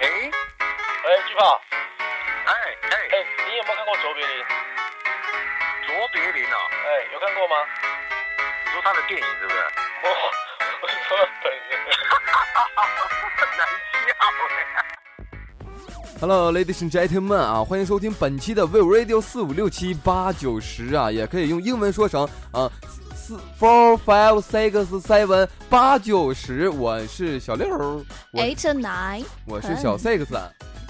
哎，哎，巨炮，哎哎，哎，你有没有看过卓别林？卓别林哦，哎，有看过吗？你说他的电影是不是？我我说本人。很 难笑哎。Hello, ladies and gentlemen 啊，欢迎收听本期的 We Radio 四五六七八九十啊，也可以用英文说成啊四 four five six seven 八九十。我是小六，我 Eight nine，我是小 six，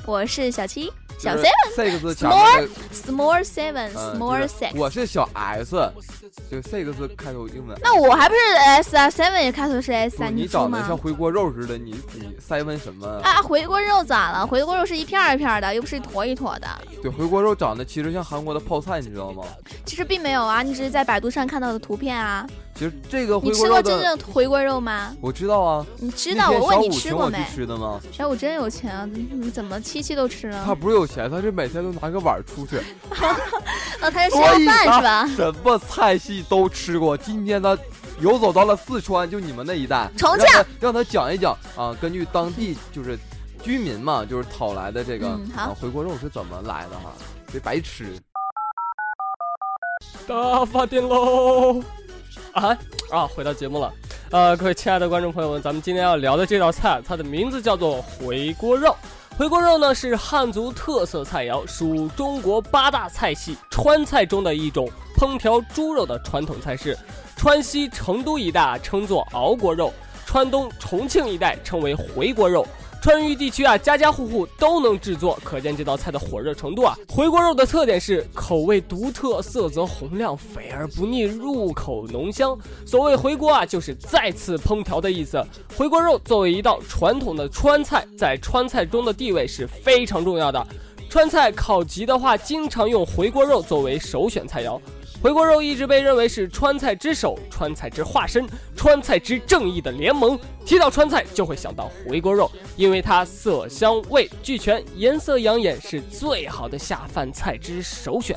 我是小七，小 seven six 前面的 small seven 嗯 small 就是 six。我是小 s，就 six 开头英文。那我还不是 S 啊，seven 也开头是 S 啊，不你知道吗？长得像回锅肉似的，你你 seven 什么？啊，回锅肉咋了？回锅肉是一片儿一片儿的，又不是一坨一坨的。对，回锅肉长得其实像韩国的泡菜，你知道吗？其实并没有啊，你只是在百度上看到的图片啊。其实这个你吃回锅肉的，过真正回锅肉吗？我知道啊。你知道？我问你吃过没？吃的吗？小五真有钱啊，你怎么七七都吃他？不是有钱，他是每天都拿个碗出去，哦，他是吃所以饭是吧？什么菜系都吃过。今天他游走到了四川，就你们那一带，重让他让他讲一讲啊，根据当地就是居民嘛，就是讨来的这个、嗯啊回锅肉是怎么来的哈，别白吃。大发电喽！啊啊，回到节目了。呃，各位亲爱的观众朋友们，咱们今天要聊的这道菜，它的名字叫做回锅肉。回锅肉呢是汉族特色菜肴，属中国八大菜系川菜中的一种烹调猪肉的传统菜式。川西成都一带称作熬锅肉，川东重庆一带称为回锅肉。川渝地区啊，家家户户都能制作，可见这道菜的火热程度啊。回锅肉的特点是口味独特，色泽红亮，肥而不腻，入口浓香。所谓回锅啊，就是再次烹调的意思。回锅肉作为一道传统的川菜，在川菜中的地位是非常重要的。川菜考级的话，经常用回锅肉作为首选菜肴。回锅肉一直被认为是川菜之首、川菜之化身、川菜之正义的联盟。提到川菜，就会想到回锅肉，因为它色香味俱全，颜色养眼，是最好的下饭菜之首选。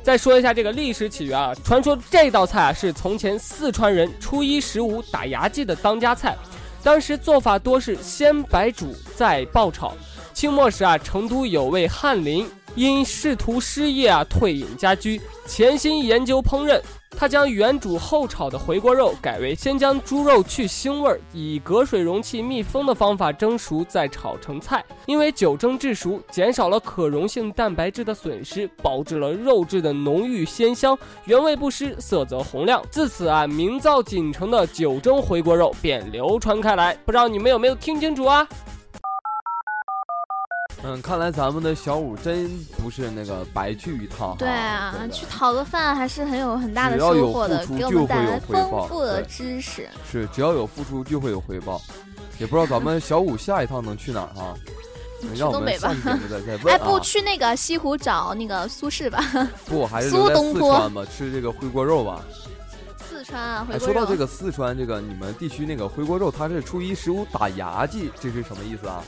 再说一下这个历史起源啊，传说这道菜啊是从前四川人初一十五打牙祭的当家菜，当时做法多是先白煮再爆炒。清末时啊，成都有位翰林因仕途失业啊，退隐家居，潜心研究烹饪。他将原煮后炒的回锅肉改为先将猪肉去腥味儿，以隔水容器密封的方法蒸熟，再炒成菜。因为久蒸制熟，减少了可溶性蛋白质的损失，保质了肉质的浓郁鲜香，原味不失，色泽红亮。自此啊，名噪锦城的九蒸回锅肉便流传开来。不知道你们有没有听清楚啊？嗯，看来咱们的小五真不是那个白去一趟。对啊，去讨个饭还是很有很大的收获的，给我们带来丰富的知识。是只要有付出就会有回报。也不知道咱们小五下一趟能去哪儿哈？去让我东北吧 哎，啊。不去那个西湖找那个苏轼吧，不，还是苏东坡四川吧，吃这个回锅肉吧。四川啊，回哎，锅肉。说到这个四川这个你们地区那个回锅肉，它是初一十五打牙祭，这是什么意思啊？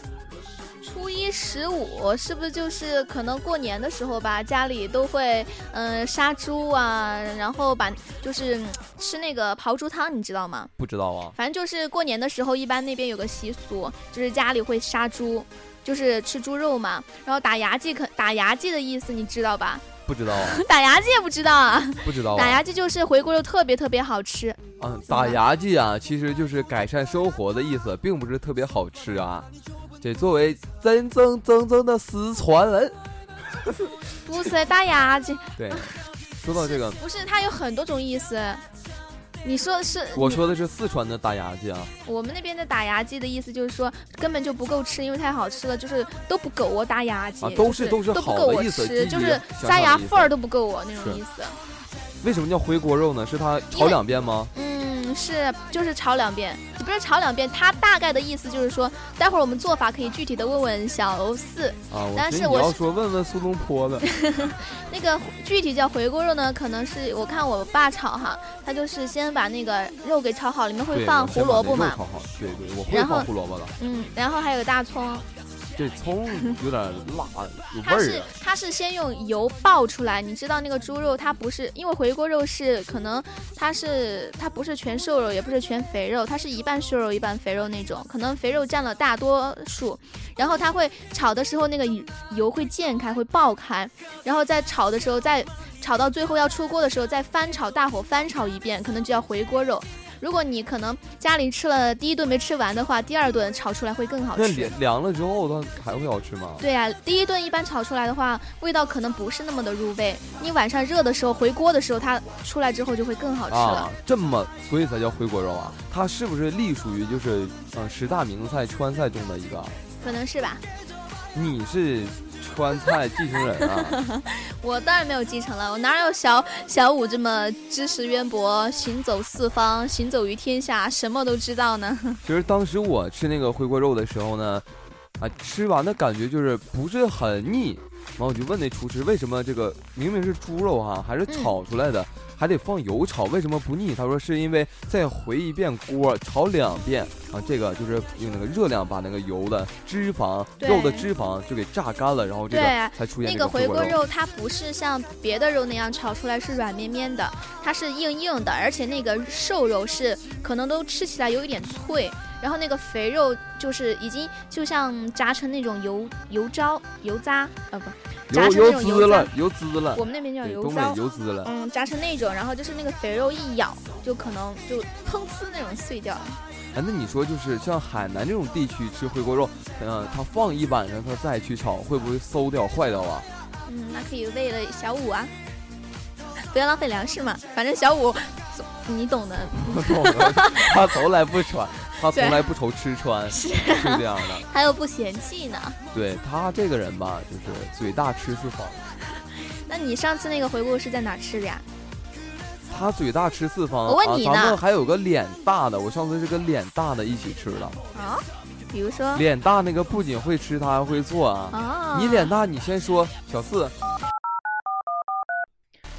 十五是不是就是可能过年的时候吧，家里都会嗯、呃杀猪啊，然后把就是嗯吃那个刨猪汤，你知道吗？不知道啊。反正就是过年的时候，一般那边有个习俗，就是家里会杀猪，就是吃猪肉嘛。然后打牙祭可打牙祭的意思你知道吧？不知道啊，打牙祭也不知道啊？不知道啊。打牙祭就是回锅肉特别特别好吃。嗯，打牙祭啊，其实就是改善生活的意思，并不是特别好吃啊。这作为真正正正的四川人，不是打牙祭，对，说到这个，不是它有很多种意思。你说的是？我说的是四川的打牙祭啊。我们那边的打牙祭的意思就是说根本就不够吃，因为太好吃了，就是都不够我打牙祭，啊都是都是好都不够我的意思吃，就是塞牙缝儿都不够我那种意思。为什么叫回锅肉呢？是它炒两遍吗？嗯，是就是炒两遍，不是炒两遍，他大概的意思就是说，待会儿我们做法可以具体的问问小四。啊，我但是我要说问问苏东坡的，那个具体叫回锅肉呢，可能是我看我爸炒哈，他就是先把那个肉给炒好，里面会，放胡萝卜嘛，炒好，对对，我会然后放胡萝卜的。嗯，然后还有大葱，对，葱有点辣，有味它是儿啊。它是先用油爆出来，你知道那个猪肉它不是因为回锅肉是可能它是它不是全瘦肉，也不是全肥肉，它是一半瘦肉一半肥肉那种，可能肥肉占了大多数，然后它会炒的时候那个油会溅开会爆开，然后在炒的时候再炒到最后要出锅的时候再翻炒大火翻炒一遍，可能就要回锅肉。如果你可能家里吃了第一顿没吃完的话，第二顿炒出来会更好吃。那凉凉了之后，它还会好吃吗？对呀、第一顿一般炒出来的话，味道可能不是那么的入味。你晚上热的时候回锅的时候，它出来之后就会更好吃了。啊，这么所以才叫回锅肉啊？它是不是隶属于就是呃十大名菜川菜中的一个？可能是吧？你是川菜继承人啊？我当然没有继承了，我哪有小小五这么知识渊博、行走四方、行走于天下，什么都知道呢？其实当时我吃那个回锅肉的时候呢，啊，吃完的感觉就是不是很腻。然后我就问那厨师，为什么这个明明是猪肉哈、还是炒出来的，还得放油炒，为什么不腻？他说是因为再回一遍锅，炒两遍啊，这个就是用那个热量把那个油的脂肪、肉的脂肪就给榨干了，然后这个才出现这那个回回锅肉它不是像别的肉那样炒出来是软绵绵的，它是硬硬的，而且那个瘦肉是可能都吃起来有一点脆，然后那个肥肉就是已经就像炸成那种油油糟油渣呃不，炸油成那种油渣滋了，，油滋了我，们那边叫油糟。油滋了。嗯，炸成那种，然后就是那个肥肉一咬，就可能就砰呲那种碎掉了。哎，那你说就是像海南这种地区吃回锅肉，嗯、它放一晚上，它再去炒，会不会馊掉、坏掉啊？嗯，那可以喂了小五啊，不要浪费粮食嘛。反正小五，你懂的。他从来不穿，他从来不愁吃穿，是是这样的。还有不嫌弃呢。对他这个人吧，就是嘴大吃四方。那你上次那个回顾是在哪吃的呀？他嘴大吃四方，我问你呢啊、咱们还有个脸大的，我上次是跟脸大的一起吃的。啊，比如说脸大那个不仅会吃，他还会做啊。啊，你脸大，你先说，小四。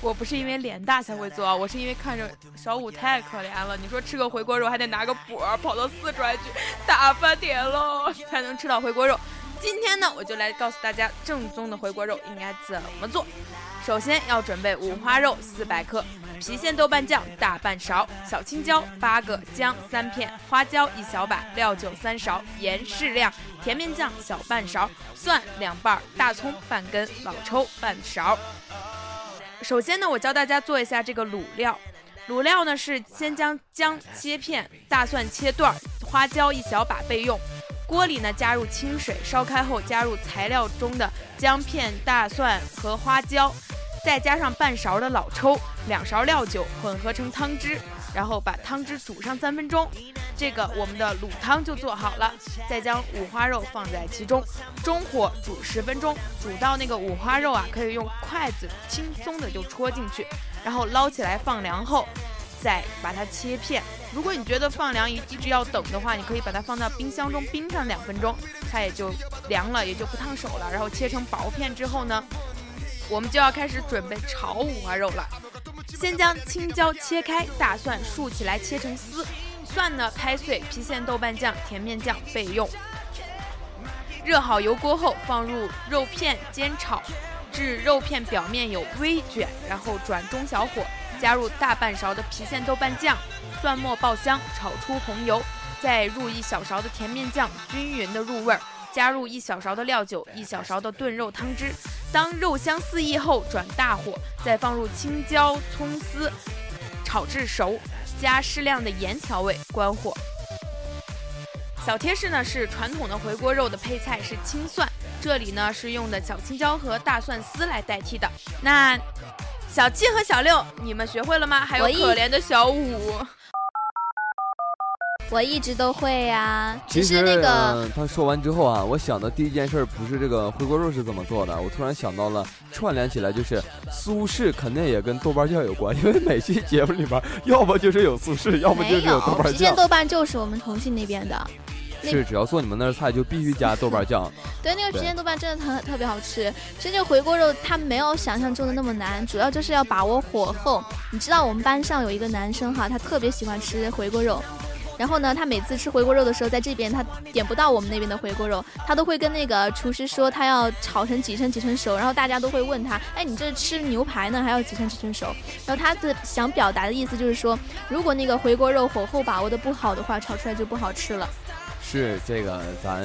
我不是因为脸大才会做啊，我是因为看着小五太可怜了。你说吃个回锅肉还得拿个钵儿跑到四川去打饭点喽，才能吃到回锅肉。今天呢，我就来告诉大家正宗的回锅肉应该怎么做。首先要准备五花肉四百克，郫县豆瓣酱大半勺，小青椒八个，姜三片，花椒一小把，料酒三勺，盐适量，甜面酱小半勺，蒜两瓣儿，大葱半根，老抽半勺。首先呢，我教大家做一下这个卤料。卤料呢是先将姜切片，大蒜切段，花椒一小把备用。锅里呢加入清水，烧开后加入材料中的姜片、大蒜和花椒，再加上半勺的老抽，两勺料酒，混合成汤汁，然后把汤汁煮上三分钟，这个我们的卤汤就做好了。再将五花肉放在其中，中火煮十分钟，煮到那个五花肉啊，可以用筷子轻松的就戳进去，然后捞起来放凉后，再把它切片。如果你觉得放凉一一直要等的话，你可以把它放到冰箱中冰上两分钟，它也就凉了，也就不烫手了。然后切成薄片之后呢，我们就要开始准备炒五花肉了。先将青椒切开，大蒜竖起来切成丝，蒜呢拍碎，郫县豆瓣酱、甜面酱备用。热好油锅后，放入肉片煎炒，至肉片表面有微卷，然后转中小火，加入大半勺的郫县豆瓣酱，蒜末爆香，炒出红油，再入一小勺的甜面酱，均匀的入味儿。加入一小勺的料酒，一小勺的炖肉汤汁。当肉香四溢后，转大火，再放入青椒、葱丝，炒至熟，加适量的盐调味，关火。小贴士呢是传统的回锅肉的配菜是青蒜，这里呢是用的小青椒和大蒜丝来代替的。那小七和小六，你们学会了吗？还有可怜的小五，我一直都会呀、其实那个嗯他说完之后啊，我想的第一件事儿不是这个回锅肉是怎么做的，我突然想到了串联起来，就是苏轼肯定也跟豆瓣酱有关，因为每期节目里边要么就是有苏轼，要么就是有豆瓣郫县。豆瓣就是我们重庆那边的。那是，只要做你们那儿菜就必须加豆瓣酱。对，那个郫县豆瓣真的特特别好吃。其实这个回锅肉它没有想象中的那么难，主要就是要把握火候。你知道我们班上有一个男生哈，他特别喜欢吃回锅肉，然后呢，他每次吃回锅肉的时候，在这边他点不到我们那边的回锅肉，他都会跟那个厨师说他要炒成几成几成熟，然后大家都会问他，哎，你这吃牛排呢，还要几成几成熟？然后他的想表达的意思就是说，如果那个回锅肉火候把握的不好的话，炒出来就不好吃了。是这个，咱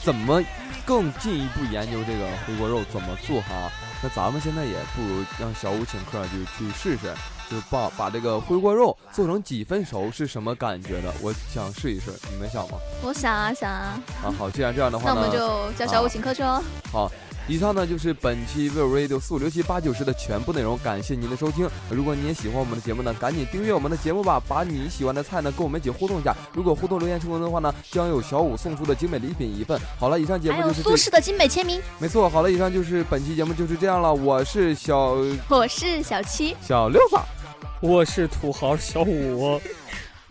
怎么更进一步研究这个回锅肉怎么做哈？那咱们现在也不如让小五请客，就去试试，就把把这个回锅肉做成几分熟是什么感觉的？我想试一试，你们想吗？我想啊想啊，啊，好，既然这样的话呢，那我们就叫小五请客去哦。好。以上呢就是本期 v i v Radio 四五六七八九十的全部内容，感谢您的收听。如果你也喜欢我们的节目呢，赶紧订阅我们的节目吧，把你喜欢的菜呢跟我们一起互动一下。如果互动留言成功的话呢，将有小五送出的精美礼品一份。好了，以上节目就是，苏轼的精美签名。没错。好了，以上就是本期节目就是这样了。我是小我是小七，小六子，我是土豪小五，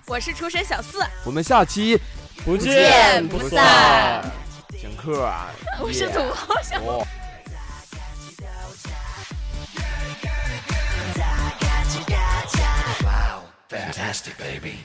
我是厨神小四，我们下期不见不散。请客啊！我是土豪小。哦 Fantastic, baby.